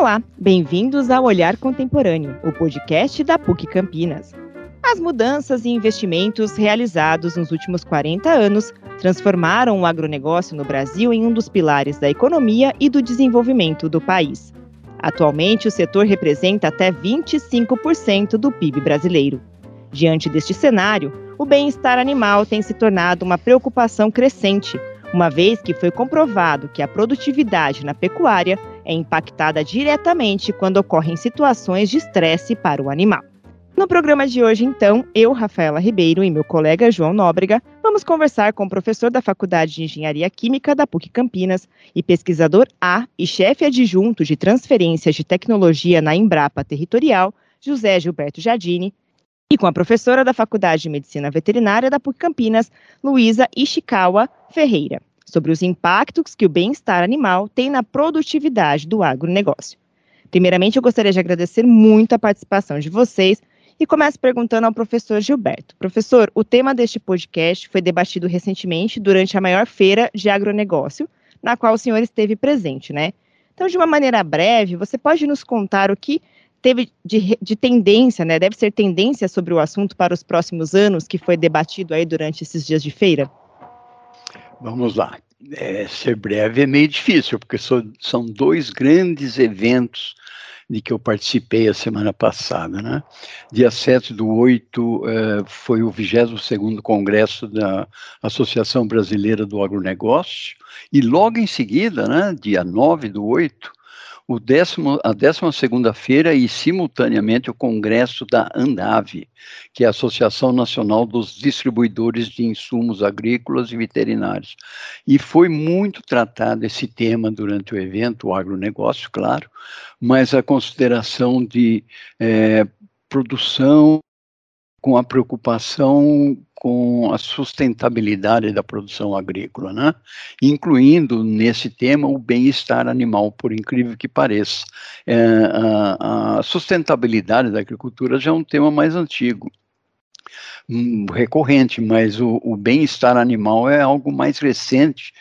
Olá, bem-vindos ao Olhar Contemporâneo, o podcast da PUC Campinas. As mudanças e investimentos realizados nos últimos 40 anos transformaram o agronegócio no Brasil em um dos pilares da economia e do desenvolvimento do país. Atualmente, o setor representa até 25% do PIB brasileiro. Diante deste cenário, o bem-estar animal tem se tornado uma preocupação crescente, uma vez que foi comprovado que a produtividade na pecuária é impactada diretamente quando ocorrem situações de estresse para o animal. No programa de hoje, então, eu, Rafaela Ribeiro e meu colega João Nóbrega vamos conversar com o professor da Faculdade de Engenharia Química da PUC Campinas e pesquisador A e chefe adjunto de transferências de tecnologia na Embrapa Territorial, José Gilberto Jardini, e com a professora da Faculdade de Medicina Veterinária da PUC Campinas, Luísa Ishikawa Ferreira sobre os impactos que o bem-estar animal tem na produtividade do agronegócio. Primeiramente, eu gostaria de agradecer muito a participação de vocês e começo perguntando ao professor Gilberto. Professor, o tema deste podcast foi debatido recentemente durante a maior feira de agronegócio, na qual o senhor esteve presente, né? Então, de uma maneira breve, você pode nos contar o que teve de, de, tendência, né? Deve ser tendência sobre o assunto para os próximos anos que foi debatido aí durante esses dias de feira? Vamos lá. É, ser breve é meio difícil, porque so, são dois grandes eventos de que eu participei a semana passada. Né? Dia 7 do 8 eh, foi o 22º Congresso da Associação Brasileira do Agronegócio, e logo em seguida, né, dia 9 do 8, o décimo, a 12 segunda-feira e simultaneamente o congresso da ANDAVE, que é a Associação Nacional dos Distribuidores de Insumos Agrícolas e Veterinários. E foi muito tratado esse tema durante o evento, o agronegócio, claro, mas a consideração de é, produção com a preocupação com a sustentabilidade da produção agrícola, né? incluindo nesse tema o bem-estar animal, por incrível que pareça. É, a, a, sustentabilidade da agricultura já é um tema mais antigo, hum, recorrente, mas o, o bem-estar animal é algo mais recente,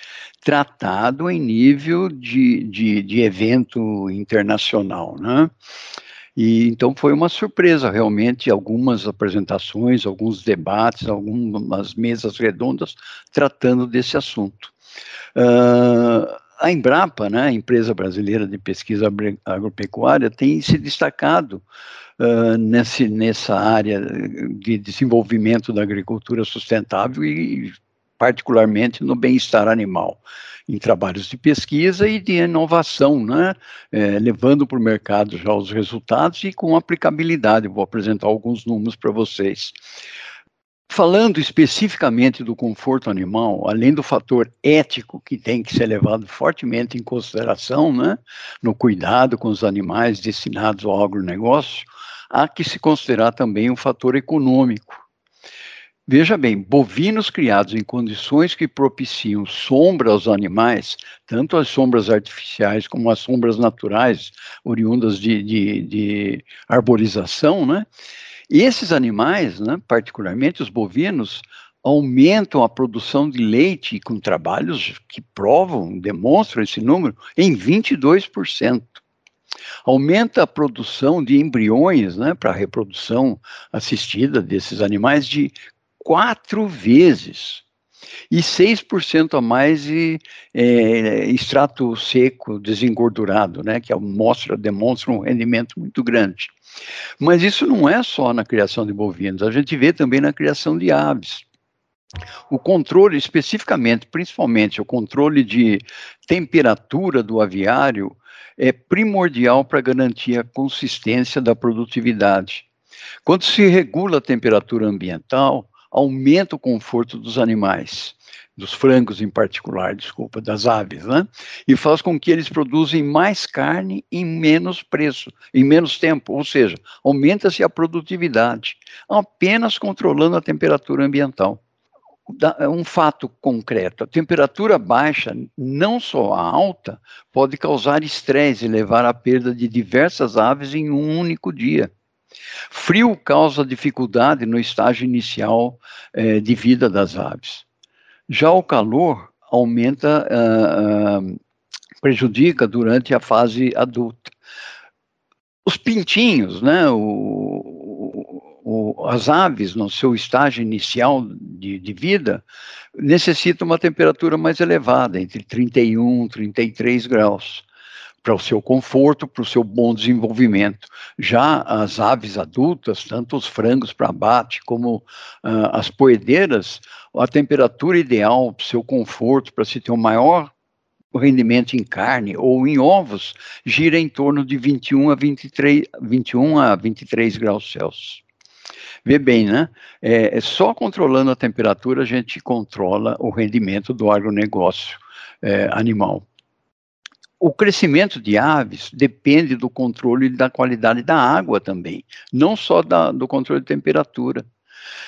tratado em nível de, de, de evento internacional. Né? E então foi uma surpresa realmente algumas apresentações, alguns debates, algumas mesas redondas tratando desse assunto. Uh, a Embrapa, né, a empresa brasileira de pesquisa agropecuária, tem se destacado uh, nesse, nessa área de desenvolvimento da agricultura sustentável e particularmente no bem-estar animal em trabalhos de pesquisa e de inovação, né? É, levando para o mercado já os resultados e com aplicabilidade. Vou apresentar alguns números para vocês. Falando especificamente do conforto animal, além do fator ético que tem que ser levado fortemente em consideração, né, no cuidado com os animais destinados ao agronegócio, há que se considerar também o fator econômico. Veja bem, bovinos criados em condições que propiciam sombra aos animais, tanto as sombras artificiais como as sombras naturais, oriundas de, de, de arborização, né? Esses animais, né, particularmente os bovinos, aumentam a produção de leite com trabalhos que provam, demonstram esse número, em 22% aumenta a produção de embriões né, para a reprodução assistida desses animais de quatro vezes. E 6% a mais de é, extrato seco desengordurado, né, que mostra, demonstra um rendimento muito grande. Mas isso não é só na criação de bovinos, a gente vê também na criação de aves. O controle, especificamente, principalmente o controle de temperatura do aviário, é primordial para garantir a consistência da produtividade. Quando se regula a temperatura ambiental, aumenta o conforto dos animais, dos frangos em particular, desculpa, das aves, né? E faz com que eles produzem mais carne em menos preço, em menos tempo, ou seja, aumenta-se a produtividade, apenas controlando a temperatura ambiental. É um fato concreto, a temperatura baixa, não só a alta, pode causar estresse e levar à perda de diversas aves em um único dia. Frio causa dificuldade no estágio inicial eh, de vida das aves. Já o calor aumenta, uh, uh, prejudica durante a fase adulta. Os pintinhos, né, o, o, as aves, no seu estágio inicial de, de vida, necessitam uma temperatura mais elevada, entre 31 e 33 graus para o seu conforto, para o seu bom desenvolvimento. Já as aves adultas, tanto os frangos para abate como uh, as poedeiras, a temperatura ideal para o seu conforto, para se ter um maior rendimento em carne ou em ovos, gira em torno de 21 a 23, 21 a 23 graus Celsius. Vê bem, né? É, é, só controlando a temperatura a gente controla o rendimento do agronegócio é, animal. O crescimento de aves depende do controle da qualidade da água também, não só da, do controle de temperatura.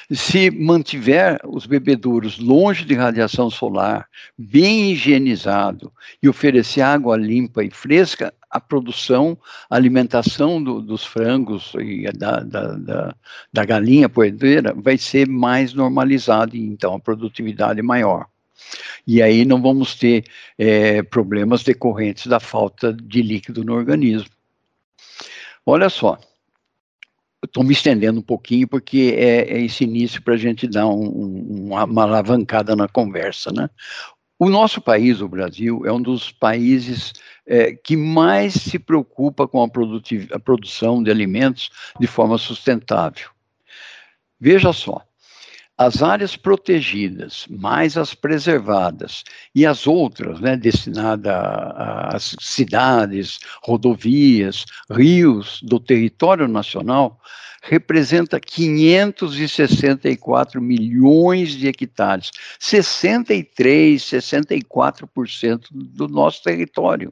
Se mantiver os bebedouros longe de radiação solar, bem higienizado e oferecer água limpa e fresca, a produção, a alimentação do, dos frangos e da, da, da, da galinha poedeira vai ser mais normalizada e então a produtividade maior. E aí não vamos ter é, problemas decorrentes da falta de líquido no organismo. Olha só, estou me estendendo um pouquinho porque é, é esse início para a gente dar um, um, uma, alavancada na conversa, né? O nosso país, o Brasil, é um dos países é, que mais se preocupa com a, a produção de alimentos de forma sustentável. Veja só, as áreas protegidas, mais as preservadas, e as outras, né, destinadas às cidades, rodovias, rios do território nacional, representa 564 milhões de hectares, 63, 64% do nosso território.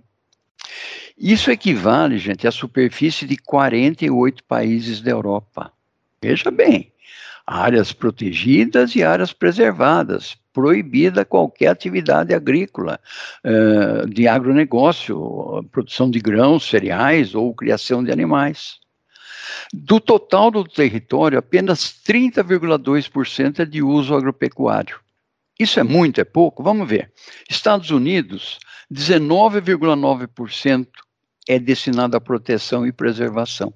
Isso equivale, gente, à superfície de 48 países da Europa. Veja bem, áreas protegidas e áreas preservadas, proibida qualquer atividade agrícola, uh, de agronegócio, produção de grãos, cereais ou criação de animais. Do total do território, apenas 30,2% é de uso agropecuário. Isso é muito, é pouco? Vamos ver. Estados Unidos, 19,9% é destinado à proteção e preservação.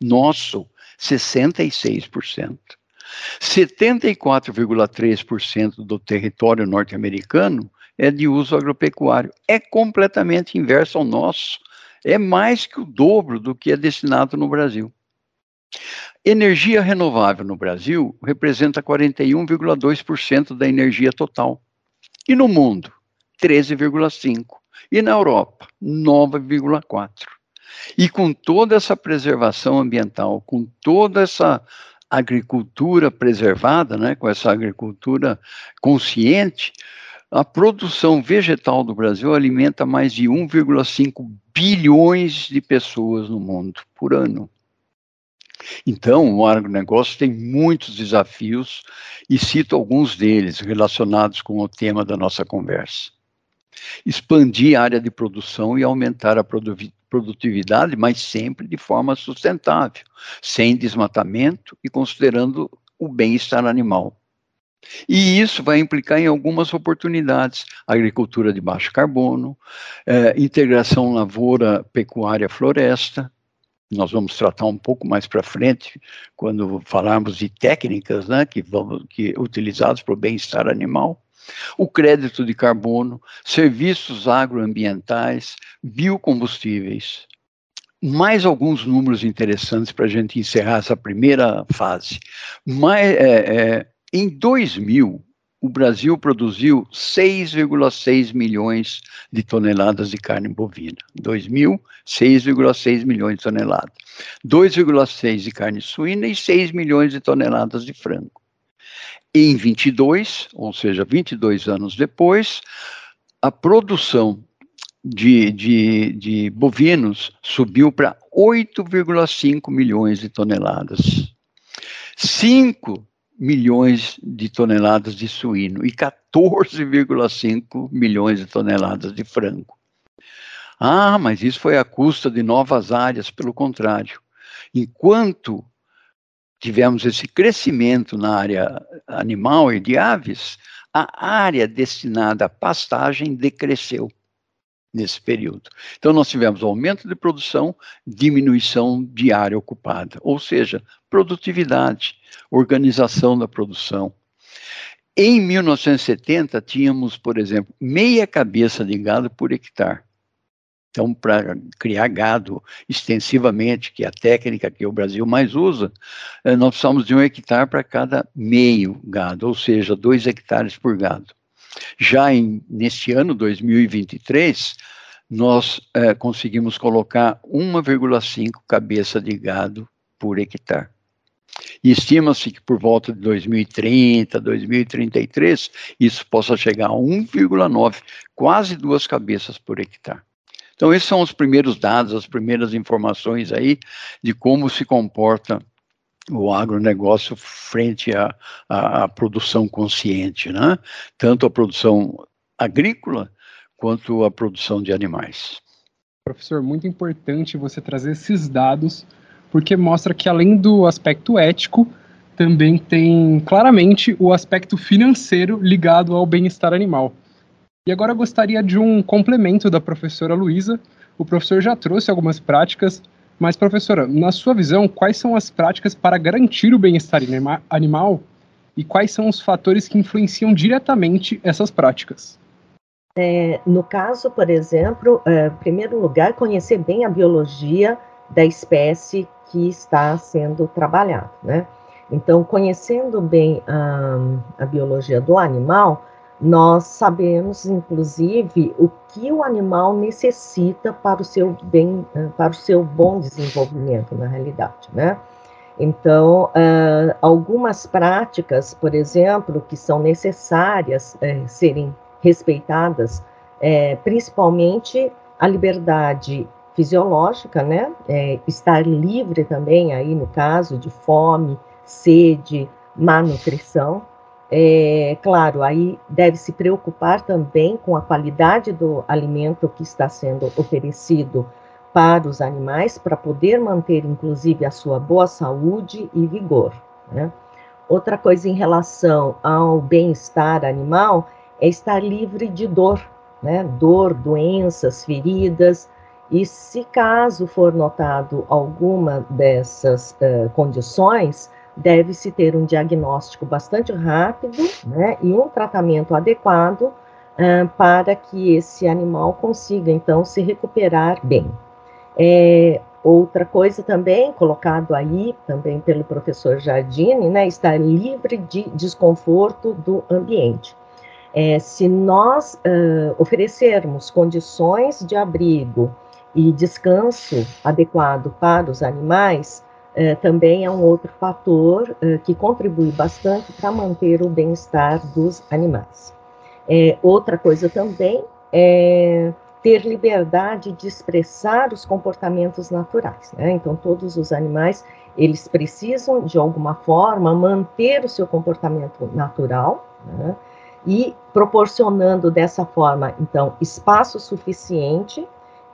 Nosso, 66%. 74,3% do território norte-americano é de uso agropecuário. É completamente inverso ao nosso. É mais que o dobro do que é destinado no Brasil. Energia renovável no Brasil representa 41,2% da energia total. E no mundo, 13,5%. E na Europa, 9,4%. E com toda essa preservação ambiental, com toda essa agricultura preservada, né, com essa agricultura consciente, a produção vegetal do Brasil alimenta mais de 1,5 bilhões de pessoas no mundo por ano. Então, o agronegócio tem muitos desafios e cito alguns deles relacionados com o tema da nossa conversa. Expandir a área de produção e aumentar a produtividade, mas sempre de forma sustentável, sem desmatamento e considerando o bem-estar animal. E isso vai implicar em algumas oportunidades: agricultura de baixo carbono, eh, integração lavoura, pecuária, floresta. Nós vamos tratar um pouco mais para frente, quando falarmos de técnicas né, que, vamos, que utilizadas para o bem-estar animal o crédito de carbono, serviços agroambientais, biocombustíveis. Mais alguns números interessantes para a gente encerrar essa primeira fase. Mais, é, é, em 2000, o Brasil produziu 6,6 milhões de toneladas de carne bovina. 2000, 6,6 milhões de toneladas. 2,6 de carne suína e 6 milhões de toneladas de frango. Em 22, ou seja, 22 anos depois, a produção de, de, de bovinos subiu para 8,5 milhões de toneladas. 5 milhões de toneladas de suíno e 14,5 milhões de toneladas de frango. Ah, mas isso foi à custa de novas áreas, pelo contrário. Enquanto tivemos esse crescimento na área animal e de aves, a área destinada à pastagem decresceu. nesse período. Então, nós tivemos aumento de produção, diminuição de área ocupada, ou seja, produtividade, organização da produção. Em 1970, tínhamos, por exemplo, meia cabeça de gado por hectare. Então, para criar gado extensivamente, que é a técnica que o Brasil mais usa, eh, nós precisamos de um hectare para cada meio gado, ou seja, dois hectares por gado. Já em, neste ano, 2023, nós é, conseguimos colocar 1,5 cabeça de gado por hectare. E estima-se que por volta de 2030, 2033, isso possa chegar a 1,9, quase duas cabeças por hectare. Então, esses são os primeiros dados, as primeiras informações aí de como se comporta o agronegócio frente à, à, à, produção consciente, né? tanto a produção agrícola quanto a produção de animais. Professor, muito importante você trazer esses dados, porque mostra que além do aspecto ético, também tem claramente o aspecto financeiro ligado ao bem-estar animal. E agora gostaria de um complemento da professora Luísa. O professor já trouxe algumas práticas mas, professora, na sua visão, quais são as práticas para garantir o bem-estar animal e quais são os fatores que influenciam diretamente essas práticas? É, no caso, por exemplo, é, em primeiro lugar, conhecer bem a biologia da espécie que está sendo trabalhada, né? Então, conhecendo bem a, a biologia do animal, nós sabemos, inclusive, o que o animal necessita para o seu bem, eh, para o seu bom desenvolvimento, na realidade, né? Então, uh, algumas práticas, por exemplo, que são necessárias uh, serem respeitadas, uh, principalmente a liberdade fisiológica, né? estar livre também, aí no caso de fome, sede, má nutrição, é, claro, aí deve se preocupar também com a qualidade do alimento que está sendo oferecido para os animais, para poder manter, inclusive, a sua boa saúde e vigor. Né? Outra coisa em relação ao bem-estar animal é estar livre de dor, né? dor, doenças, feridas, e se caso for notado alguma dessas uh, condições, deve-se ter um diagnóstico bastante rápido né, e um tratamento adequado uh, para que esse animal consiga, então, se recuperar bem. É, outra coisa também, colocado aí também pelo professor Jardine, né, estar livre de desconforto do ambiente. É, se nós uh, oferecermos condições de abrigo e descanso adequado para os animais, é, também é um outro fator é, que contribui bastante para manter o bem-estar dos animais. É, outra coisa também é ter liberdade de expressar os comportamentos naturais. Né? Então, todos os animais, eles precisam, de alguma forma, manter o seu comportamento natural, né? e proporcionando dessa forma, então, espaço suficiente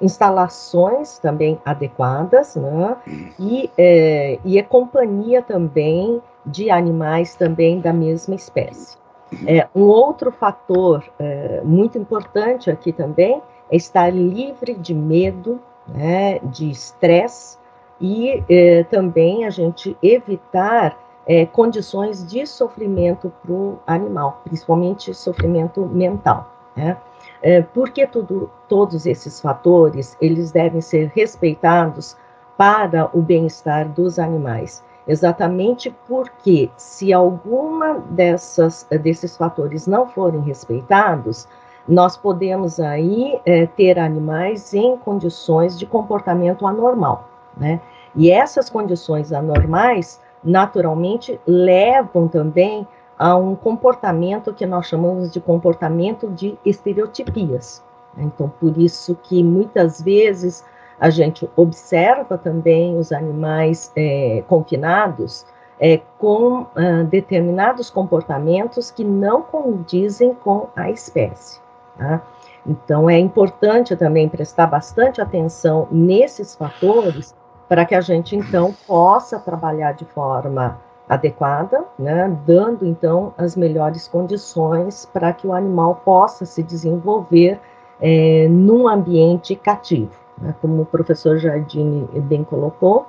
instalações também adequadas, né? E, é, e a companhia também de animais também da mesma espécie. É, um outro fator é, muito importante aqui também é estar livre de medo, né, de estresse e é, também a gente evitar é, condições de sofrimento para o animal, principalmente sofrimento mental. Né? É, porque tudo, todos esses fatores eles devem ser respeitados para o bem-estar dos animais. Exatamente porque se alguma dessas desses fatores não forem respeitados, nós podemos aí é, ter animais em condições de comportamento anormal, né? E essas condições anormais, naturalmente, levam também a um comportamento que nós chamamos de comportamento de estereotipias. Então, por isso que muitas vezes a gente observa também os animais é, confinados é, com ah, determinados comportamentos que não condizem com a espécie. Tá? Então, é importante também prestar bastante atenção nesses fatores para que a gente, então, possa trabalhar de forma adequada, né, dando então as melhores condições para que o animal possa se desenvolver é, num ambiente cativo. Né? Como o professor Jardine bem colocou,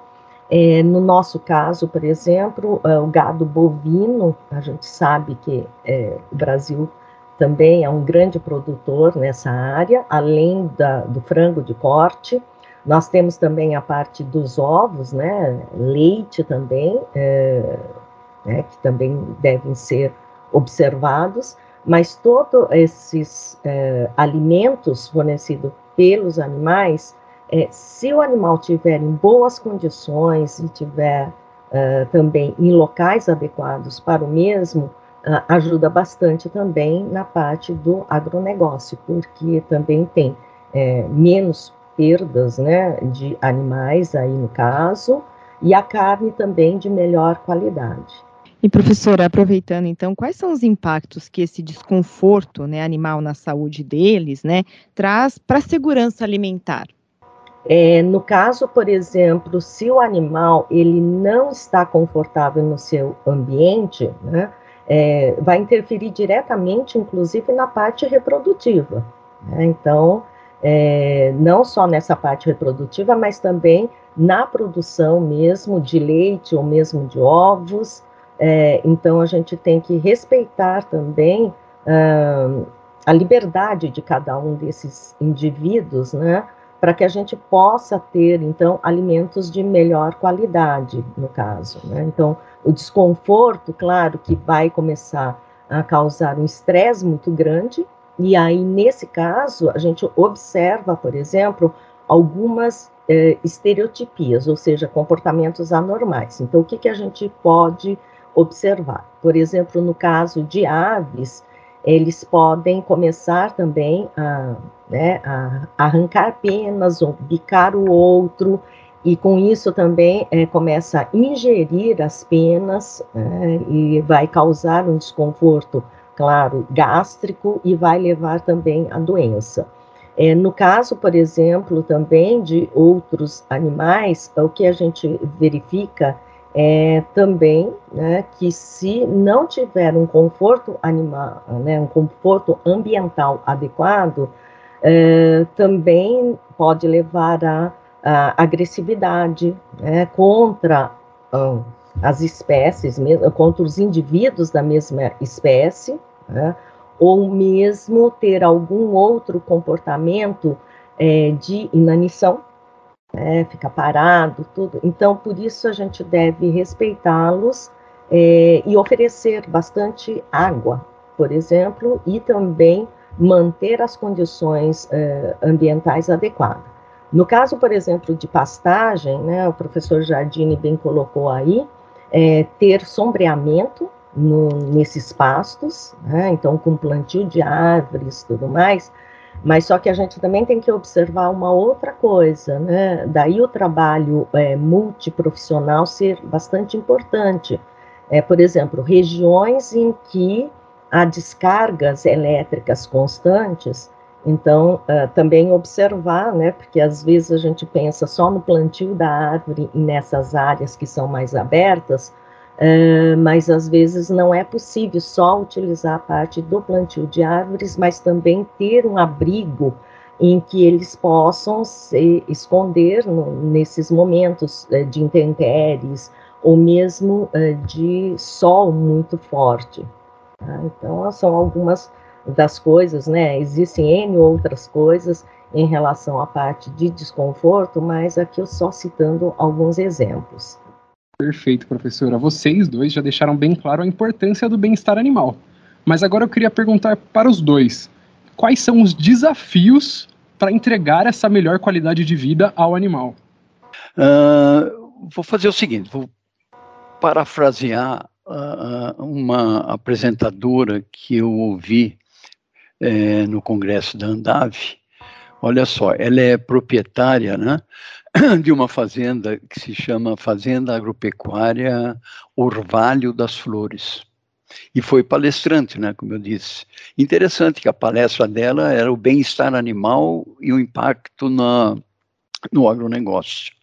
é, no nosso caso, por exemplo, é, o gado bovino, a gente sabe que é, o Brasil também é um grande produtor nessa área, além da, do frango de corte. Nós temos também a parte dos ovos, né, leite também, é, né, que também devem ser observados, mas todos esses é, alimentos fornecidos pelos animais, é, se o animal tiver em boas condições e tiver é, também em locais adequados para o mesmo, é, ajuda bastante também na parte do agronegócio, porque também tem é, menos perdas né, de animais aí no caso, e a carne também de melhor qualidade. E professora, aproveitando então, quais são os impactos que esse desconforto né, animal na saúde deles né, traz para a segurança alimentar? É, no caso, por exemplo, se o animal ele não está confortável no seu ambiente, né, é, vai interferir diretamente, inclusive, na parte reprodutiva. Né? Então, é, não só nessa parte reprodutiva, mas também na produção mesmo de leite ou mesmo de ovos, é, então, a gente tem que respeitar também uh, a liberdade de cada um desses indivíduos, né? Para que a gente possa ter, então, alimentos de melhor qualidade, no caso. Né? Então, o desconforto, claro, que vai começar a causar um estresse muito grande, e aí, nesse caso, a gente observa, por exemplo, algumas eh, estereotipias, ou seja, comportamentos anormais. Então, o que, que a gente pode observar. Por exemplo, no caso de aves, eles podem começar também a, né, a arrancar penas ou bicar o outro, e com isso também é, começa a ingerir as penas né, e vai causar um desconforto, claro, gástrico e vai levar também à doença. É, no caso, por exemplo, também de outros animais, o que a gente verifica é, também né, que se não tiver um conforto animal, né, um conforto ambiental adequado, é, também pode levar a, agressividade né, contra uh, as espécies, contra os indivíduos da mesma espécie, né, ou mesmo ter algum outro comportamento é, de inanição, né, fica parado, tudo. Então, por isso a gente deve respeitá-los é, e oferecer bastante água, por exemplo, e também manter as condições é, ambientais adequadas. No caso, por exemplo, de pastagem, né, o professor Jardine bem colocou aí, é, ter sombreamento no, nesses pastos, né, então com plantio de árvores e tudo mais, mas só que a gente também tem que observar uma outra coisa, né? Daí o trabalho é, multiprofissional ser bastante importante. É, por exemplo, regiões em que há descargas elétricas constantes, então uh, também observar, né? Porque às vezes a gente pensa só no plantio da árvore e nessas áreas que são mais abertas, Uh, mas às vezes não é possível só utilizar a parte do plantio de árvores, mas também ter um abrigo em que eles possam se esconder no, nesses momentos uh, de intempéries ou mesmo de sol muito forte. Tá? Então, são algumas das coisas, né? Existem N outras coisas em relação à parte de desconforto, mas aqui eu só citando alguns exemplos. Perfeito, professora. Vocês dois já deixaram bem claro a importância do bem-estar animal. Mas agora eu queria perguntar para os dois: quais são os desafios para entregar essa melhor qualidade de vida ao animal? Uh, vou fazer o seguinte: vou parafrasear uh, uma apresentadora que eu ouvi uh, no congresso da Andave. Olha só, ela é proprietária, né? de uma fazenda que se chama Fazenda Agropecuária Orvalho das Flores. E foi palestrante, né, como eu disse. Interessante que a palestra dela era o bem-estar animal e o impacto na, no agronegócio.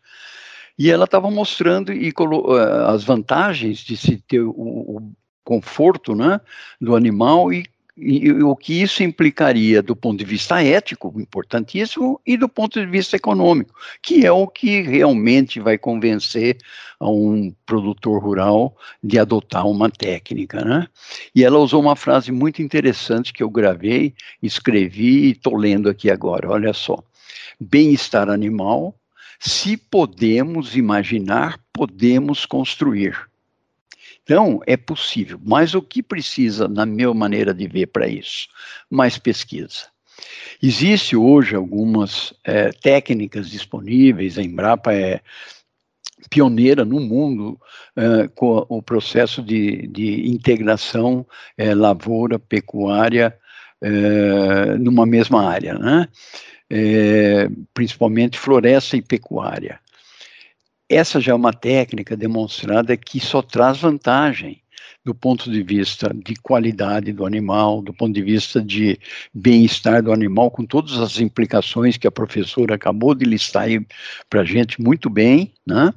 E ela estava mostrando e uh, as vantagens de se ter o, o conforto né, do animal e e, o que isso implicaria do ponto de vista ético, importantíssimo, e do ponto de vista econômico, que é o que realmente vai convencer a um produtor rural de adotar uma técnica, né? E ela usou uma frase muito interessante que eu gravei, escrevi e estou lendo aqui agora, olha só. Bem-estar animal, se podemos imaginar, podemos construir. Então, é possível, mas o que precisa, na minha maneira de ver, para isso? Mais pesquisa. Existe hoje algumas é, técnicas disponíveis, a Embrapa é pioneira no mundo é, com o processo de, de integração é, lavoura, pecuária, é, numa mesma área, né? Principalmente floresta e pecuária. Essa já é uma técnica demonstrada que só traz vantagem do ponto de vista de qualidade do animal, do ponto de vista de bem-estar do animal, com todas as implicações que a professora acabou de listar aí para a gente muito bem, né?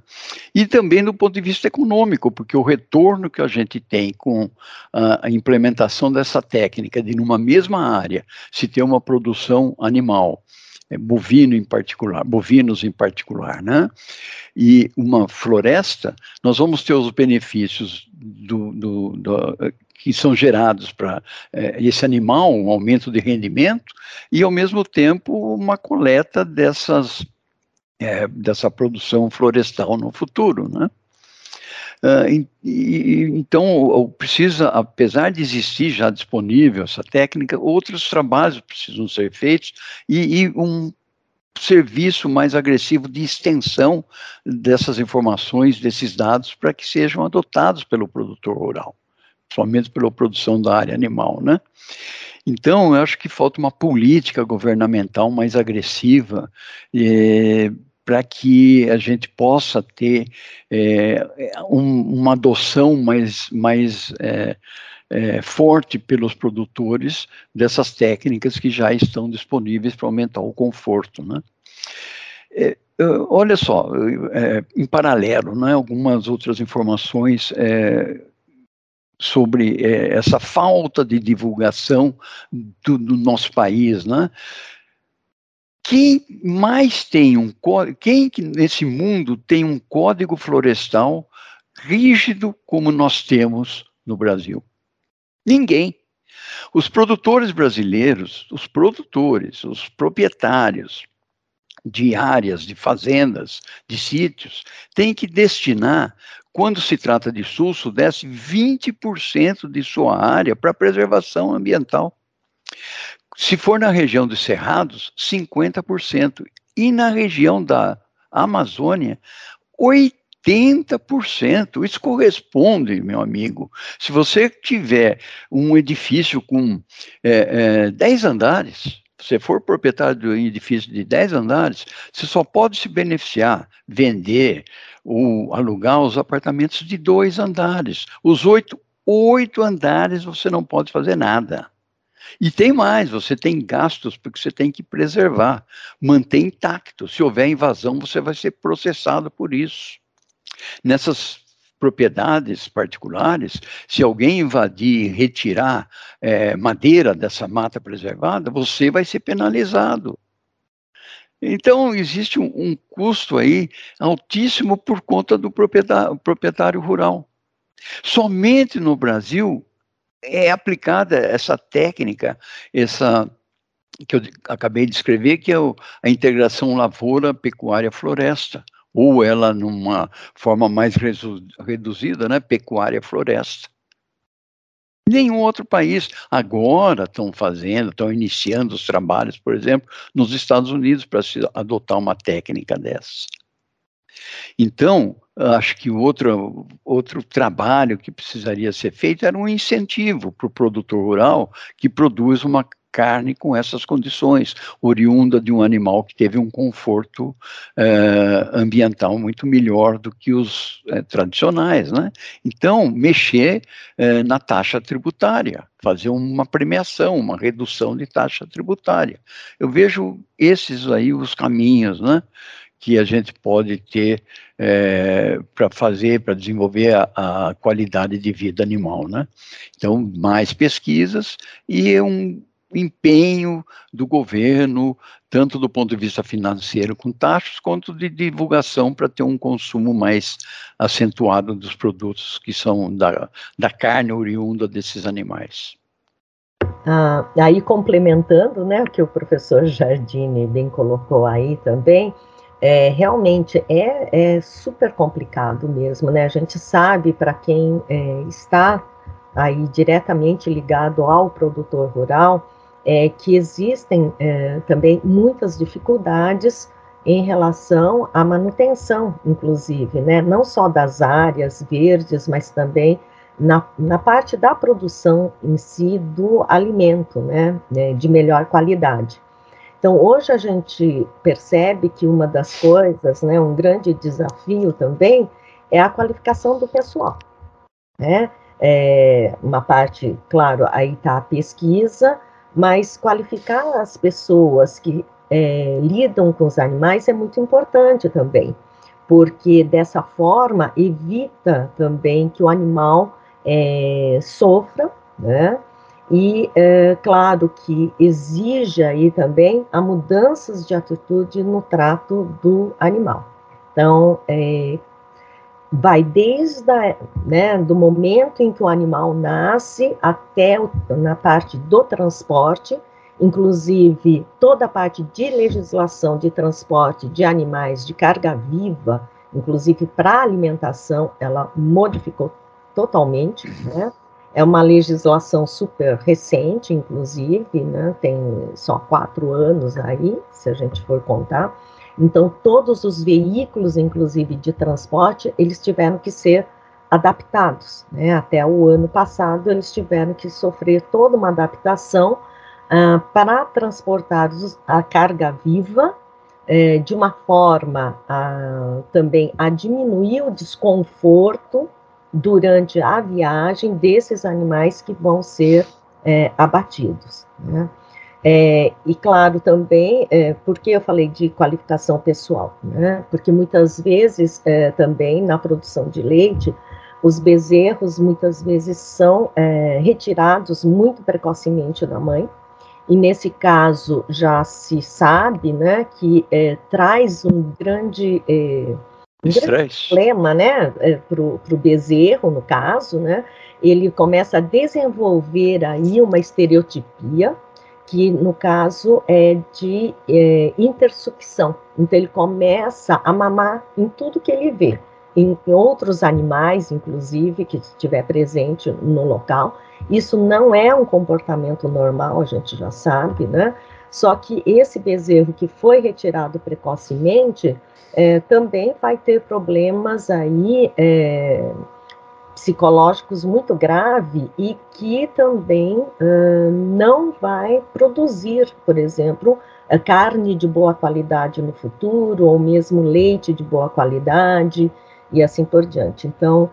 E também do ponto de vista econômico, porque o retorno que a gente tem com a, implementação dessa técnica de numa mesma área se ter uma produção animal bovino em particular, bovinos em particular, né? E uma floresta, nós vamos ter os benefícios do, do, do que são gerados para é, esse animal, um aumento de rendimento, e ao mesmo tempo uma coleta dessas é, dessa produção florestal no futuro, né? E, então, precisa, apesar de existir já disponível essa técnica, outros trabalhos precisam ser feitos e, e um serviço mais agressivo de extensão dessas informações, desses dados, para que sejam adotados pelo produtor rural, somente pela produção da área animal, né? Então, eu acho que falta uma política governamental mais agressiva eh, para que a gente possa ter é, um, uma adoção mais, mais é, é, forte pelos produtores dessas técnicas que já estão disponíveis para aumentar o conforto, né? É, olha só, é, em paralelo, né, algumas outras informações é, sobre essa falta de divulgação do, do nosso país, né? Quem mais tem um quem nesse mundo tem um código florestal rígido como nós temos no Brasil? Ninguém. Os produtores brasileiros, os produtores, os proprietários de áreas, de fazendas, de sítios, têm que destinar, quando se trata de sul-sudeste, 20% de sua área para preservação ambiental. Se for na região dos Cerrados, 50%. E na região da Amazônia, 80%. Isso corresponde, meu amigo. Se você tiver um edifício com é, é, 10 andares, você for proprietário de um edifício de 10 andares, você só pode se beneficiar, vender ou alugar os apartamentos de dois andares. Os oito, oito andares você não pode fazer nada. E tem mais, você tem gastos porque você tem que preservar, manter intacto. Se houver invasão, você vai ser processado por isso. Nessas propriedades particulares, se alguém invadir e retirar é, madeira dessa mata preservada, você vai ser penalizado. Então, existe um, um custo aí altíssimo por conta do proprietário, proprietário rural. Somente no Brasil, é aplicada essa técnica, essa que eu acabei de escrever, que é a integração lavoura, pecuária, floresta, ou ela numa forma mais reduzida, né, pecuária, floresta. Nenhum outro país agora estão fazendo, estão iniciando os trabalhos, por exemplo, nos Estados Unidos para se adotar uma técnica dessa. Então, acho que outro, outro trabalho que precisaria ser feito era um incentivo para o produtor rural que produz uma carne com essas condições, oriunda de um animal que teve um conforto eh, ambiental muito melhor do que os eh, tradicionais, né? Então, mexer eh, na taxa tributária, fazer uma premiação, uma redução de taxa tributária. Eu vejo esses aí os caminhos, né? Que a gente pode ter é, para fazer, para desenvolver a, a, qualidade de vida animal, né? Então, mais pesquisas e um empenho do governo, tanto do ponto de vista financeiro com taxas, quanto de divulgação para ter um consumo mais acentuado dos produtos que são da, da carne oriunda desses animais. Ah, aí complementando, né, o que o professor Jardine bem colocou aí também, é, realmente é, é, super complicado mesmo, né? A gente sabe para quem é, está aí diretamente ligado ao produtor rural, é, que existem é, também muitas dificuldades em relação à manutenção, inclusive, né? Não só das áreas verdes, mas também na, na parte da produção em si do alimento, né, né, de melhor qualidade. Então, hoje a gente percebe que uma das coisas, né, um grande desafio também, é a qualificação do pessoal. Né? É uma parte, claro, aí está a pesquisa, mas qualificar as pessoas que é, lidam com os animais é muito importante também, porque dessa forma evita também que o animal é, sofra, né? E, é, claro, que exige aí também a mudanças de atitude no trato do animal. Então, é, vai desde a, né, do momento em que o animal nasce até o, na parte do transporte, inclusive toda a parte de legislação de transporte de animais de carga viva, inclusive para alimentação, ela modificou totalmente, né? É uma legislação super recente, inclusive, né? Tem só quatro anos aí, se a gente for contar. Então, todos os veículos, inclusive de transporte, eles tiveram que ser adaptados. Né? Até o ano passado, eles tiveram que sofrer toda uma adaptação ah, para transportar a carga viva eh, de uma forma a, também a diminuir o desconforto durante a viagem desses animais que vão ser é, abatidos. Né? É, e claro também, é, porque eu falei de qualificação pessoal, né? porque muitas vezes é, também na produção de leite, os bezerros muitas vezes são é, retirados muito precocemente da mãe, e nesse caso já se sabe né, que é, traz um grande Estresse. problema, né, é, para o bezerro, no caso, né, ele começa a desenvolver aí uma estereotipia, que no caso é de é, intersucção. Então ele começa a mamar em tudo que ele vê, em, em outros animais, inclusive, que estiver presente no local. Isso não é um comportamento normal, a gente já sabe, né? Só que esse bezerro que foi retirado precocemente, é, também vai ter problemas aí é, psicológicos muito graves e que também não vai produzir, por exemplo, carne de boa qualidade no futuro, ou mesmo leite de boa qualidade, e assim por diante. Então,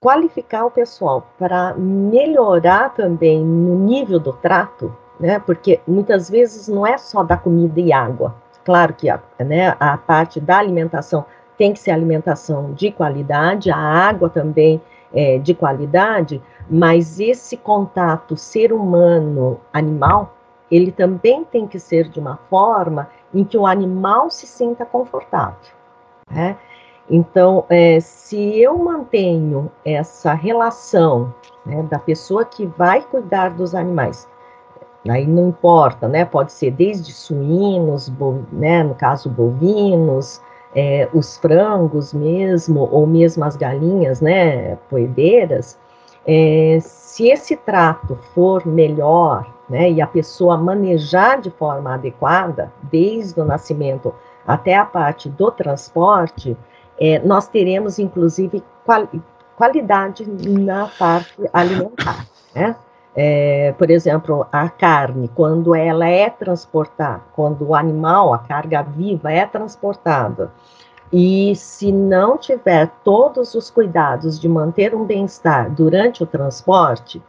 qualificar o pessoal para melhorar também no nível do trato, né? Porque muitas vezes não é só dar comida e água, Claro que a, né, a parte da alimentação tem que ser alimentação de qualidade, a água também é de qualidade, mas esse contato ser humano-animal, ele também tem que ser de uma forma em que o animal se sinta confortável. Né? Então, é, se eu mantenho essa relação né, da pessoa que vai cuidar dos animais Aí não importa, né? Pode ser desde suínos, né? no caso bovinos, é, os frangos mesmo, ou mesmo as galinhas, né? Poedeiras. É, se esse trato for melhor, né? E a pessoa manejar de forma adequada, desde o nascimento até a parte do transporte, é, nós teremos inclusive quali qualidade na parte alimentar, né? É, por exemplo, a carne, quando ela é transportada, quando o animal, a carga viva é transportada, e se não tiver todos os cuidados de manter um bem-estar durante o transporte,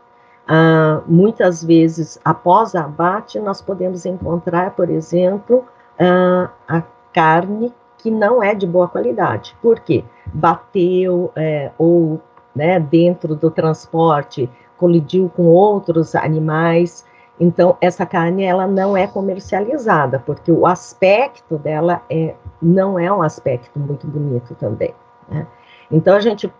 ah, muitas vezes após abate, nós podemos encontrar, por exemplo, ah, a carne que não é de boa qualidade. Por quê? Bateu é, ou né, dentro do transporte colidiu com outros animais. Então, essa carne ela não é comercializada, porque o aspecto dela é, não é um aspecto muito bonito também. Né? Então, a gente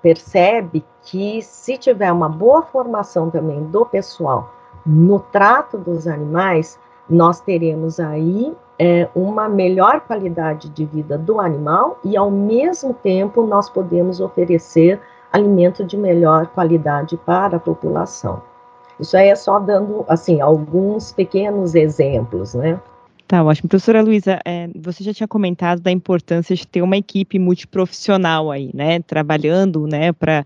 percebe que se tiver uma boa formação também do pessoal no trato dos animais, nós teremos aí é, uma melhor qualidade de vida do animal e, ao mesmo tempo, nós podemos oferecer alimento de melhor qualidade para a população. Isso aí é só dando, assim, alguns pequenos exemplos, né? Tá ótimo. Professora Luísa, é, você já tinha comentado da importância de ter uma equipe multiprofissional aí, né, trabalhando, né, para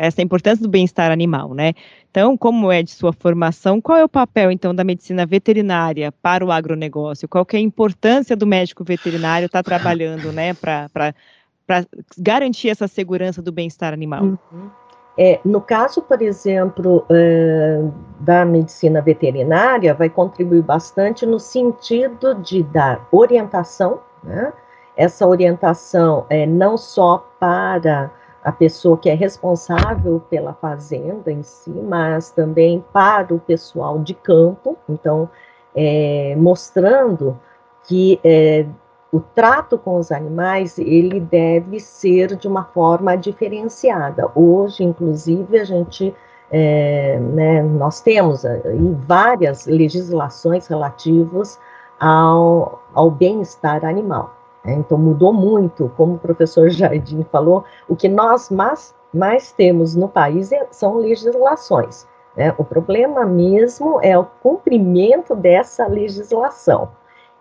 essa importância do bem-estar animal, né? Então, como é de sua formação, qual é o papel, então, da medicina veterinária para o agronegócio? Qual é a importância do médico veterinário estar tá trabalhando, né, para garantir essa segurança do bem-estar animal? Uhum. É, no caso, por exemplo, uh, da medicina veterinária, vai contribuir bastante no sentido de dar orientação, né? essa orientação é não só para a pessoa que é responsável pela fazenda em si, mas também para o pessoal de campo, então, é, mostrando que é, o trato com os animais ele deve ser de uma forma diferenciada. Hoje, inclusive, a gente é, né, nós temos aí várias legislações relativas ao, ao bem-estar animal. Né? Então mudou muito, como o professor Jardim falou, o que nós mais, mais temos no país é, são legislações. Né? O problema mesmo é o cumprimento dessa legislação.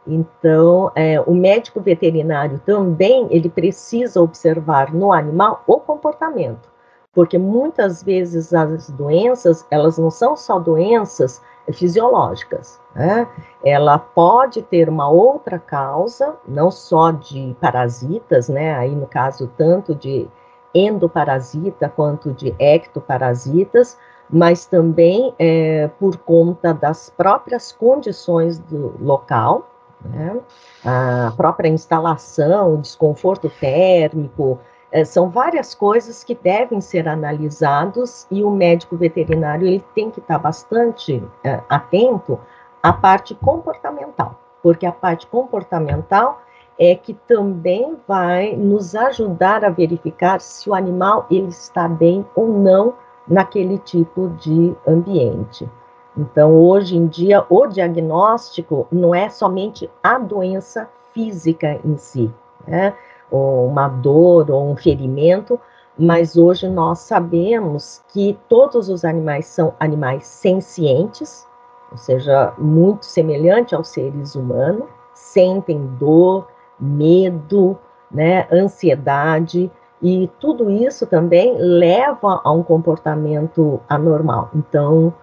Então, é, o médico veterinário também ele precisa observar no animal o comportamento, porque muitas vezes as doenças elas não são só doenças fisiológicas, né? Ela pode ter uma outra causa, não só de parasitas, né? Aí no caso tanto de endoparasita quanto de ectoparasitas, mas também é, por conta das próprias condições do local, né? A própria instalação, o desconforto térmico, é, são várias coisas que devem ser analisados e o médico veterinário ele tem que estar bastante é, atento à parte comportamental, porque a parte comportamental é que também vai nos ajudar a verificar se o animal ele está bem ou não naquele tipo de ambiente. Então, hoje em dia, o diagnóstico não é somente a doença física em si, né? ou uma dor ou um ferimento, mas hoje nós sabemos que todos os animais são animais sencientes, ou seja, muito semelhante aos seres humanos, sentem dor, medo, né, ansiedade, e tudo isso também leva a um comportamento anormal. Então,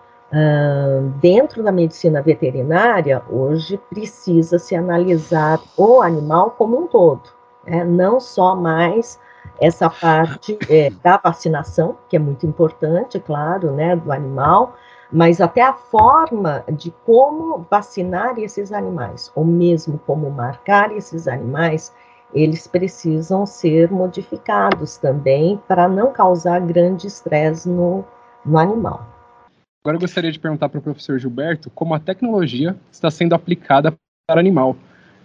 Dentro da medicina veterinária, hoje precisa se analisar o animal como um todo, né? não só mais essa parte é, da vacinação, que é muito importante, claro, né, do animal, mas até a forma de como vacinar esses animais, ou mesmo como marcar esses animais, eles precisam ser modificados também para não causar grande estresse no, no animal. Agora eu gostaria de perguntar para o professor Gilberto como a tecnologia está sendo aplicada para animal.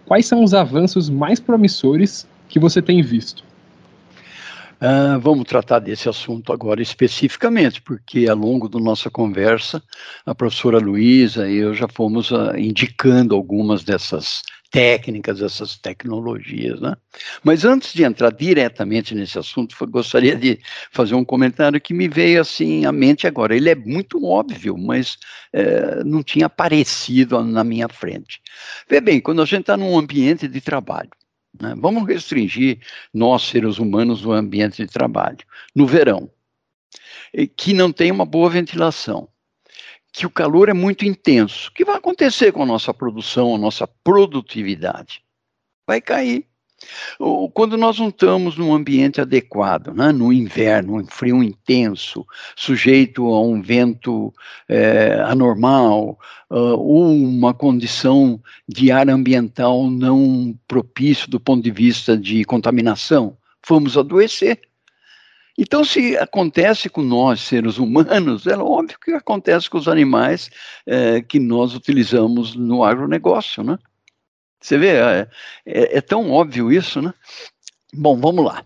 Quais são os avanços mais promissores que você tem visto? Uh, vamos tratar desse assunto agora especificamente, porque ao longo da nossa conversa, a professora Luísa e eu já fomos uh, indicando algumas dessas técnicas, essas tecnologias, né? Mas antes de entrar diretamente nesse assunto, gostaria de fazer um comentário que me veio assim à mente agora. Ele é muito óbvio, mas é, não tinha aparecido na minha frente. Vê bem, quando a gente está num ambiente de trabalho, né, vamos restringir nós, seres humanos, o ambiente de trabalho. No verão, que não tem uma boa ventilação que o calor é muito intenso. O que vai acontecer com a nossa produção, a nossa produtividade? Vai cair. Quando nós não estamos num ambiente adequado, né, no inverno, um frio intenso, sujeito a um vento é, anormal, uh, ou uma condição de ar ambiental não propício do ponto de vista de contaminação, vamos adoecer. Então, se acontece com nós, seres humanos, é óbvio que acontece com os animais é, que nós utilizamos no agronegócio, né? Você vê, é, é, é tão óbvio isso, né? Bom, vamos lá.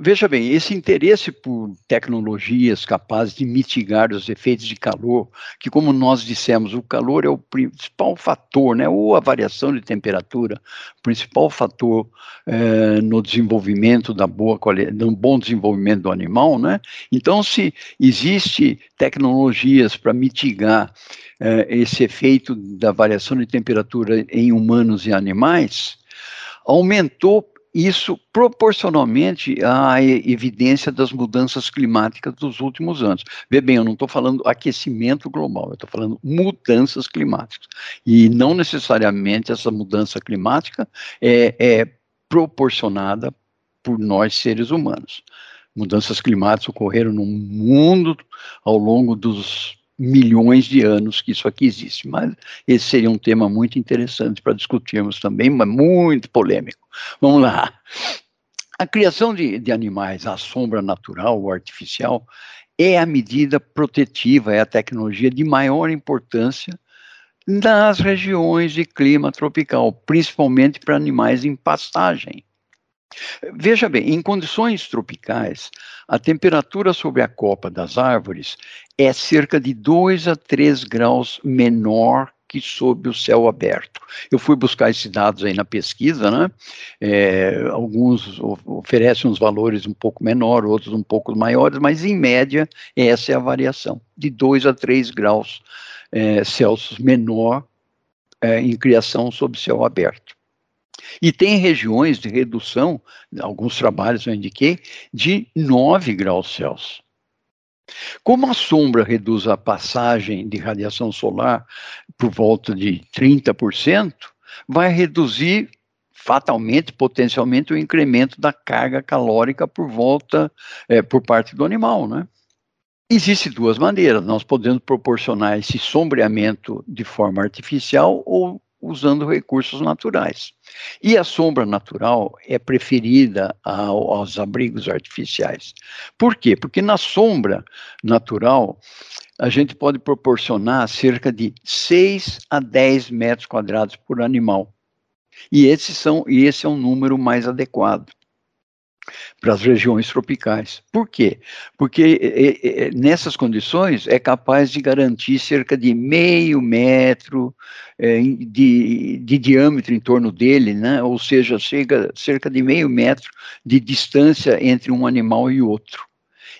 Veja bem, esse interesse por tecnologias capazes de mitigar os efeitos de calor, que como nós dissemos, o calor é o principal fator, né, ou a variação de temperatura, principal fator é, no desenvolvimento da boa no bom desenvolvimento do animal, né? Então, se existe tecnologias para mitigar é, esse efeito da variação de temperatura em humanos e animais, aumentou isso proporcionalmente à evidência das mudanças climáticas dos últimos anos. Vê bem, eu não estou falando aquecimento global, eu estou falando mudanças climáticas. E não necessariamente essa mudança climática é, é proporcionada por nós seres humanos. Mudanças climáticas ocorreram no mundo ao longo dos milhões de anos que isso aqui existe. Mas esse seria um tema muito interessante para discutirmos também, mas muito polêmico. Vamos lá. A criação de, de animais à sombra natural ou artificial é a medida protetiva, é a tecnologia de maior importância nas regiões de clima tropical, principalmente para animais em pastagem. Veja bem, em condições tropicais, a temperatura sobre a copa das árvores é cerca de 2 a 3 graus menor que sob o céu aberto. Eu fui buscar esses dados aí na pesquisa, né? É, alguns oferecem uns valores um pouco menores, outros um pouco maiores, mas em média essa é a variação, de 2 a 3 graus é, Celsius menor é, em criação sob céu aberto. E tem regiões de redução, alguns trabalhos eu indiquei, de 9 graus Celsius. Como a sombra reduz a passagem de radiação solar por volta de 30%, vai reduzir fatalmente, potencialmente, o incremento da carga calórica por volta, é, por parte do animal, né? Existem duas maneiras, nós podemos proporcionar esse sombreamento de forma artificial ou usando recursos naturais. E a sombra natural é preferida ao, aos abrigos artificiais. Por quê? Porque na sombra natural, a gente pode proporcionar cerca de 6 a 10 metros quadrados por animal. E, esses são, e esse é um número mais adequado para as regiões tropicais. Por quê? Porque é, é, nessas condições é capaz de garantir cerca de meio metro é, de, de, diâmetro em torno dele, né? ou seja, chega cerca de meio metro de distância entre um animal e outro.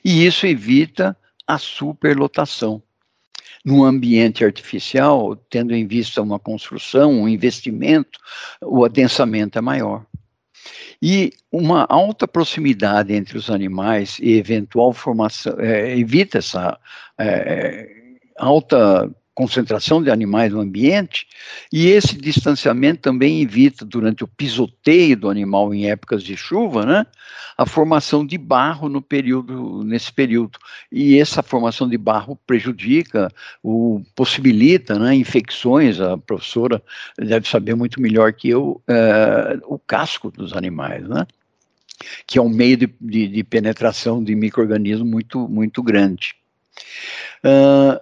E isso evita a superlotação. Num ambiente artificial, tendo em vista uma construção, um investimento, o adensamento é maior. E uma alta proximidade entre os animais e eventual formação, é, evita essa é, alta concentração de animais no ambiente, e esse distanciamento também evita, durante o pisoteio do animal em épocas de chuva, né, a formação de barro no período, nesse período. E essa formação de barro prejudica, o, possibilita né, infecções, a professora deve saber muito melhor que eu, uh, o casco dos animais, né? que é um meio de, de, de penetração de micro-organismo muito, muito grande. Uh,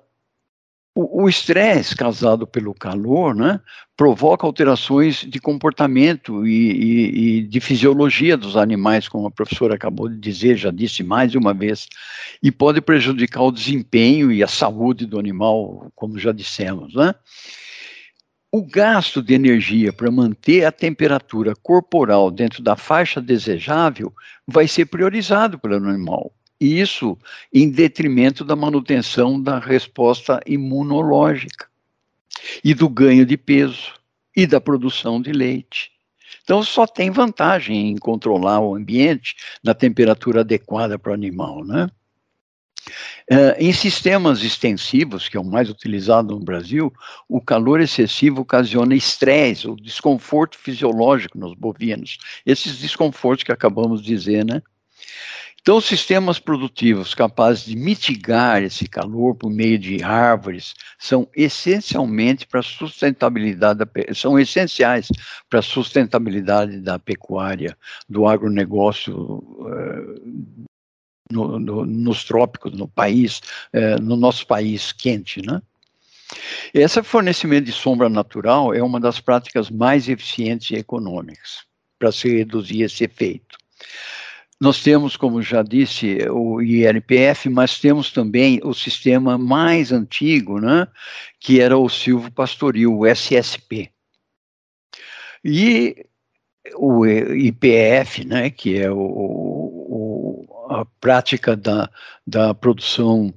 o estresse causado pelo calor né, provoca alterações de comportamento e, e, e, de fisiologia dos animais, como a professora acabou de dizer, já disse mais de uma vez, e pode prejudicar o desempenho e a saúde do animal, como já dissemos. Né? O gasto de energia para manter a temperatura corporal dentro da faixa desejável vai ser priorizado pelo animal isso em detrimento da manutenção da resposta imunológica e do ganho de peso e da produção de leite. Então, só tem vantagem em controlar o ambiente na temperatura adequada para o animal, né? Uh, em sistemas extensivos, que é o mais utilizado no Brasil, o calor excessivo ocasiona estresse ou desconforto fisiológico nos bovinos. Esses desconfortos que acabamos de dizer, né? Então, sistemas produtivos capazes de mitigar esse calor por meio de árvores são essencialmente para sustentabilidade, da, são essenciais para a sustentabilidade da pecuária, do agronegócio uh, no, no, nos trópicos, no país, uh, no nosso país quente, né? Esse fornecimento de sombra natural é uma das práticas mais eficientes e econômicas para se reduzir esse efeito. Nós temos, como já disse, o ILPF, mas temos também o sistema mais antigo, né, que era o silvo pastoril, o SSP. E o IPF, né, que é o, o, a prática da, da produção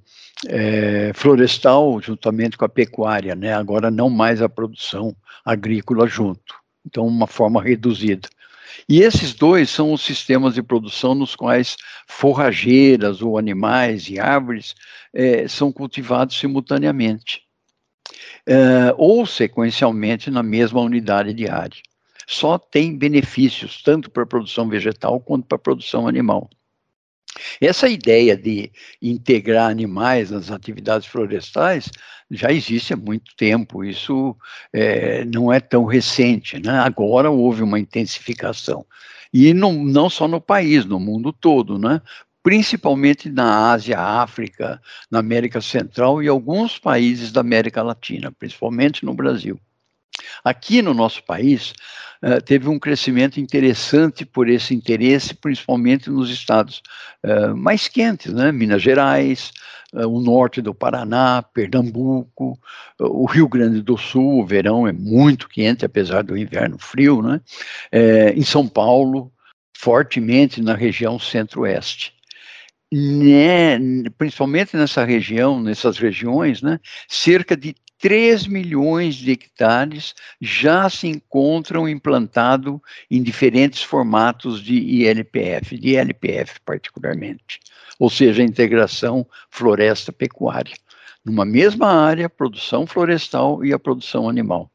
é, florestal juntamente com a pecuária, né, agora não mais a produção agrícola junto. Então, uma forma reduzida. E esses dois são os sistemas de produção nos quais forrageiras ou animais e árvores é, são cultivados simultaneamente, é, ou sequencialmente na mesma unidade de área. Só tem benefícios tanto para a produção vegetal quanto para a produção animal. Essa ideia de integrar animais nas atividades florestais já existe há muito tempo, isso é, não é tão recente, né? agora houve uma intensificação. E não, não só no país, no mundo todo, né? principalmente na Ásia, África, na América Central e alguns países da América Latina, principalmente no Brasil. Aqui no nosso país, uh, teve um crescimento interessante por esse interesse, principalmente nos estados uh, mais quentes, né? Minas Gerais, uh, o norte do Paraná, Pernambuco, o Rio Grande do Sul, o verão é muito quente, apesar do inverno frio, né? em São Paulo, fortemente na região centro-oeste. Né, principalmente nessa região, nessas regiões, né, cerca de 3 milhões de hectares já se encontram implantados em diferentes formatos de ILPF, de LPF particularmente, ou seja, a integração floresta-pecuária. Numa mesma área, produção florestal e a produção animal.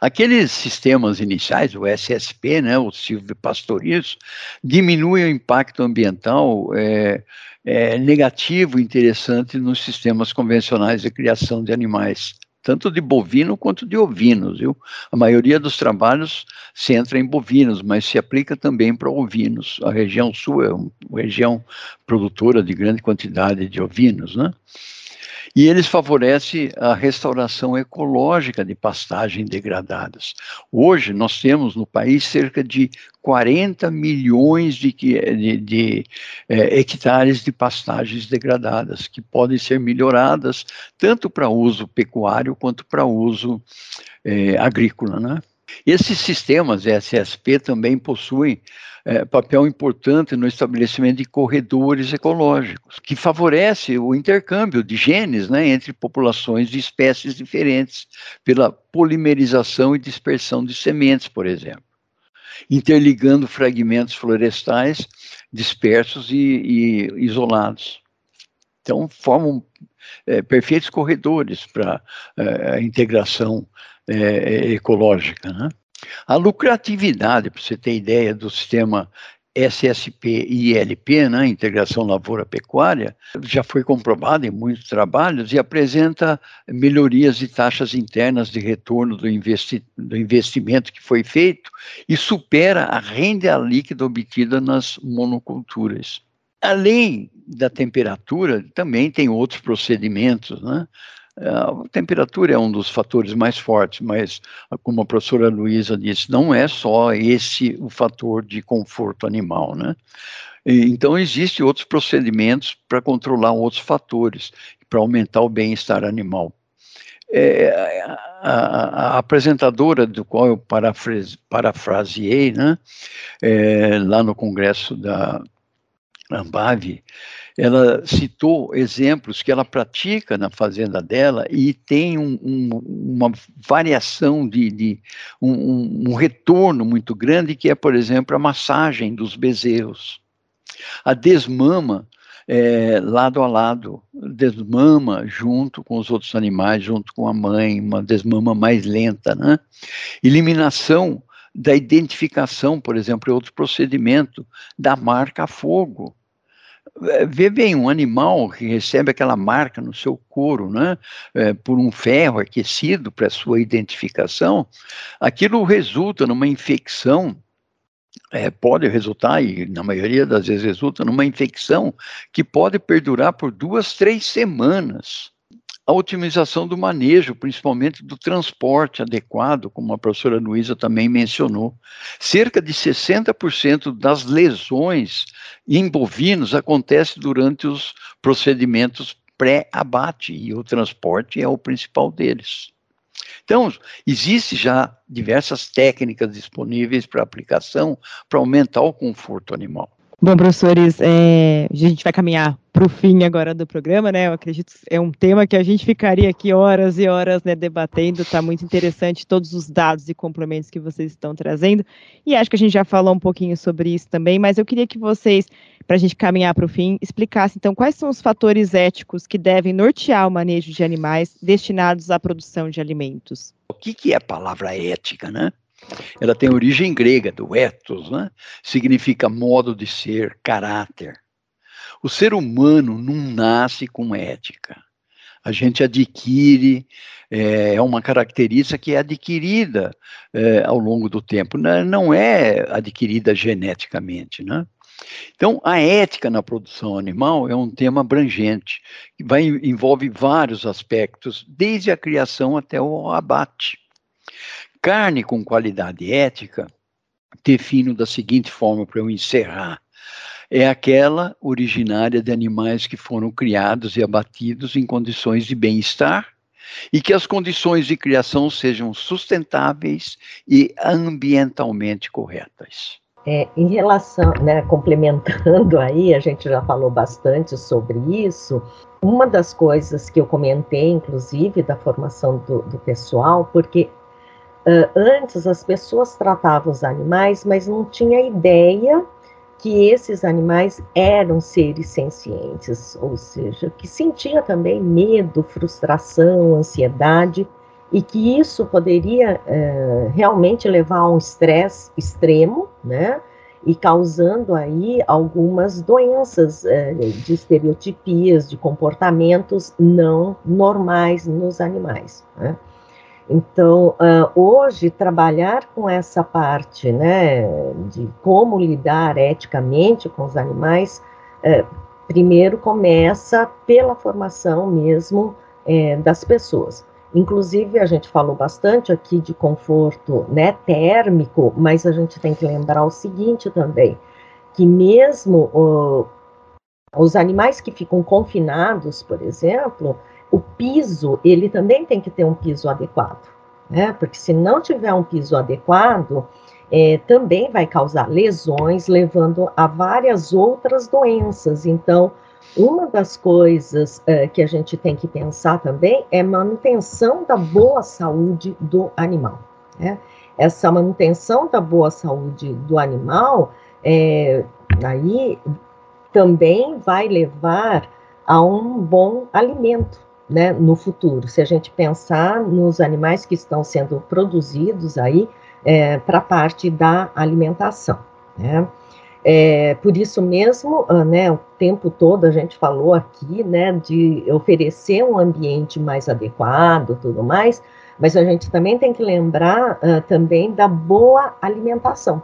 Aqueles sistemas iniciais, o SSP, né, o silvopastoriço, diminuem o impacto ambiental é, é, negativo interessante nos sistemas convencionais de criação de animais, tanto de bovino quanto de ovinos, viu? A maioria dos trabalhos se entra em bovinos, mas se aplica também para ovinos. A região sul é uma região produtora de grande quantidade de ovinos, né? E eles favorecem a restauração ecológica de pastagens degradadas. Hoje, nós temos no país cerca de 40 milhões de, de, de é, hectares de pastagens degradadas, que podem ser melhoradas tanto para uso pecuário quanto para uso é, agrícola. Né? Esses sistemas SSP também possuem é, papel importante no estabelecimento de corredores ecológicos, que favorece o intercâmbio de genes né, entre populações de espécies diferentes, pela polimerização e dispersão de sementes, por exemplo, interligando fragmentos florestais dispersos e, e isolados. Então, formam é, perfeitos corredores para é, a integração é, ecológica. Né? A lucratividade, para você ter ideia do sistema SSP e ILP, né, Integração Lavoura-Pecuária, já foi comprovada em muitos trabalhos e apresenta melhorias de taxas internas de retorno do, investi do investimento que foi feito e supera a renda líquida obtida nas monoculturas. Além da temperatura, também tem outros procedimentos, né? A temperatura é um dos fatores mais fortes, mas, como a professora Luísa disse, não é só esse o fator de conforto animal, né? Então, existem outros procedimentos para controlar outros fatores, para aumentar o bem-estar animal. É, a, a, a, apresentadora do qual eu parafrase, parafraseei, né, é, lá no congresso da Ambave, ela citou exemplos que ela pratica na fazenda dela e tem um, um, uma variação de, de um, um, retorno muito grande, que é, por exemplo, a massagem dos bezerros. A desmama é, lado a lado, desmama junto com os outros animais, junto com a mãe, uma desmama mais lenta, né? Eliminação da identificação, por exemplo, é outro procedimento da marca a fogo. É, vê bem, um animal que recebe aquela marca no seu couro, né, é, por um ferro aquecido para sua identificação, aquilo resulta numa infecção é, pode resultar, e na maioria das vezes resulta, numa infecção que pode perdurar por duas, três semanas. A otimização do manejo, principalmente do transporte adequado, como a professora Luísa também mencionou. Cerca de 60% das lesões em bovinos acontece durante os procedimentos pré-abate, e o transporte é o principal deles. Então, existe já diversas técnicas disponíveis para aplicação para aumentar o conforto animal. Bom, professores, é, a gente vai caminhar para o fim agora do programa, né? Eu acredito que é um tema que a gente ficaria aqui horas e horas né, debatendo. Está muito interessante todos os dados e complementos que vocês estão trazendo. E acho que a gente já falou um pouquinho sobre isso também, mas eu queria que vocês, para a gente caminhar para o fim, explicassem então quais são os fatores éticos que devem nortear o manejo de animais destinados à produção de alimentos. O que, que é a palavra ética, né? Ela tem origem grega, do ethos, né? significa modo de ser, caráter. O ser humano não nasce com ética. A gente adquire, é, é uma característica que é adquirida é, ao longo do tempo, né? não é adquirida geneticamente. Né? Então, a ética na produção animal é um tema abrangente, que vai, envolve vários aspectos, desde a criação até o abate. Carne com qualidade ética, defino da seguinte forma para eu encerrar: é aquela originária de animais que foram criados e abatidos em condições de bem-estar e que as condições de criação sejam sustentáveis e ambientalmente corretas. É, em relação, né, complementando aí, a gente já falou bastante sobre isso. Uma das coisas que eu comentei, inclusive, da formação do, do pessoal, porque Uh, antes as pessoas tratavam os animais, mas não tinha ideia que esses animais eram seres sencientes, ou seja, que sentia também medo, frustração, ansiedade, e que isso poderia uh, realmente levar a um estresse extremo, né? E causando aí algumas doenças uh, de estereotipias, de comportamentos não normais nos animais. Né? Então, uh, hoje, trabalhar com essa parte, né, de como lidar eticamente com os animais, uh, primeiro começa pela formação mesmo uh, das pessoas. Inclusive, a gente falou bastante aqui de conforto né, térmico, mas a gente tem que lembrar o seguinte também, que mesmo os animais que ficam confinados, por exemplo, o piso, ele também tem que ter um piso adequado, né? Porque se não tiver um piso adequado, é, também vai causar lesões, levando a várias outras doenças. Então, uma das coisas é, que a gente tem que pensar também é manutenção da boa saúde do animal. Né? Essa manutenção da boa saúde do animal, é, aí também vai levar a um bom alimento, né, no futuro, se a gente pensar nos animais que estão sendo produzidos aí é, para parte da alimentação. Né? É, por isso mesmo, uh, né, o tempo todo a gente falou aqui, né, de oferecer um ambiente mais adequado, tudo mais, mas a gente também tem que lembrar uh, também da boa alimentação,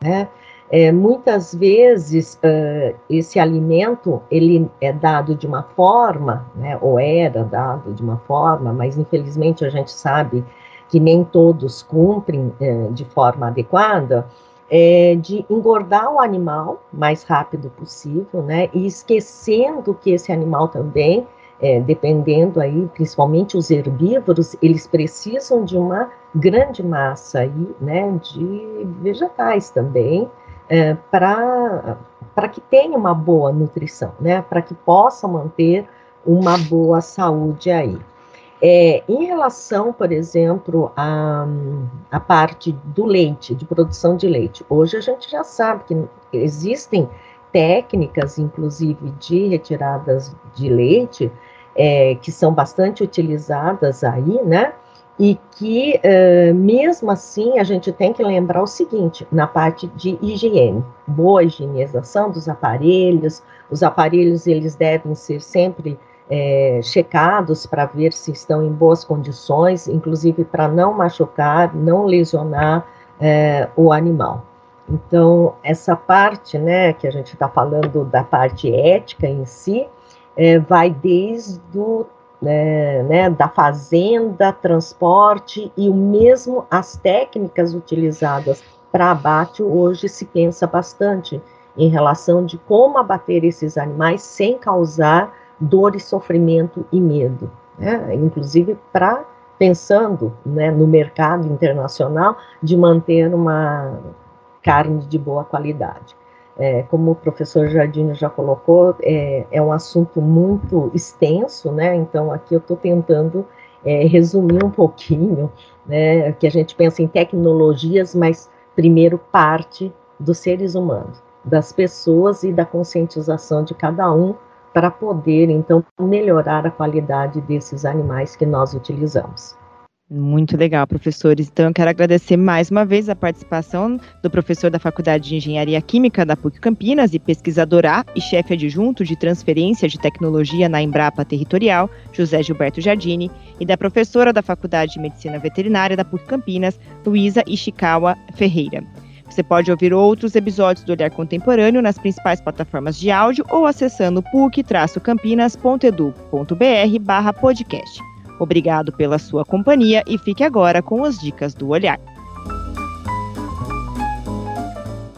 né? É, muitas vezes uh, esse alimento ele é dado de uma forma, né, ou era dado de uma forma, mas infelizmente a gente sabe que nem todos cumprem de forma adequada, é, de engordar o animal mais rápido possível, né, e esquecendo que esse animal também, é, dependendo aí, principalmente os herbívoros, eles precisam de uma grande massa aí, né, de vegetais também, é, para que tenha uma boa nutrição, né? Para que possa manter uma boa saúde aí. É, em relação, por exemplo, à, a parte do leite, de produção de leite, hoje a gente já sabe que existem técnicas, inclusive de retiradas de leite, é, que são bastante utilizadas aí, né? E que, uh, mesmo assim, a gente tem que lembrar o seguinte, na parte de higiene, boa higienização dos aparelhos, os aparelhos, eles devem ser sempre é, checados para ver se estão em boas condições, inclusive para não machucar, não lesionar é, o animal. Então, essa parte, né, que a gente está falando da parte ética em si, é, vai desde o, né, né, da fazenda, transporte e o mesmo as técnicas utilizadas para abate hoje se pensa bastante em relação de como abater esses animais sem causar dor e sofrimento e medo, né? inclusive para pensando né, no mercado internacional de manter uma carne de boa qualidade. É, como o professor Jardino já colocou, é, é, um assunto muito extenso, né? Então aqui eu estou tentando é, resumir um pouquinho, né? Que a gente pensa em tecnologias, mas primeiro parte dos seres humanos, das pessoas e da conscientização de cada um para poder então melhorar a qualidade desses animais que nós utilizamos. Muito legal, professores. Então, eu quero agradecer mais uma vez a participação do professor da Faculdade de Engenharia Química da PUC Campinas e pesquisador A e chefe adjunto de transferência de tecnologia na Embrapa Territorial, José Gilberto Giardini, e da professora da Faculdade de Medicina Veterinária da PUC Campinas, Luísa Ishikawa Ferreira. Você pode ouvir outros episódios do Olhar Contemporâneo nas principais plataformas de áudio ou acessando puc-campinas.edu.br podcast. Obrigado pela sua companhia e fique agora com as dicas do olhar.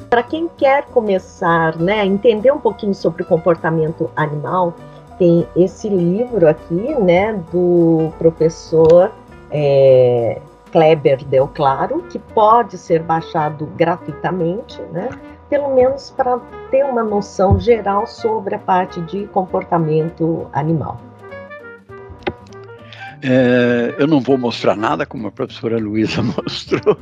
Para quem quer começar, né, entender um pouquinho sobre o comportamento animal, tem esse livro aqui, né, do professor é, Kleber Del Claro, que pode ser baixado gratuitamente, né, pelo menos para ter uma noção geral sobre a parte de comportamento animal. É, eu não vou mostrar nada, como a professora Luísa mostrou.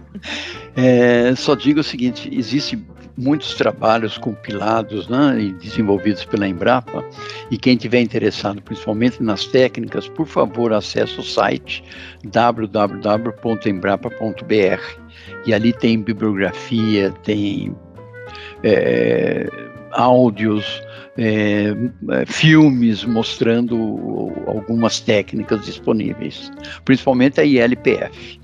É, só digo o seguinte: existem muitos trabalhos compilados né, e desenvolvidos pela Embrapa, e quem tiver interessado principalmente nas técnicas, por favor, acesse o site www.embrapa.br e ali tem bibliografia, tem é, áudios, é, é, filmes mostrando algumas técnicas disponíveis, principalmente a ILPF.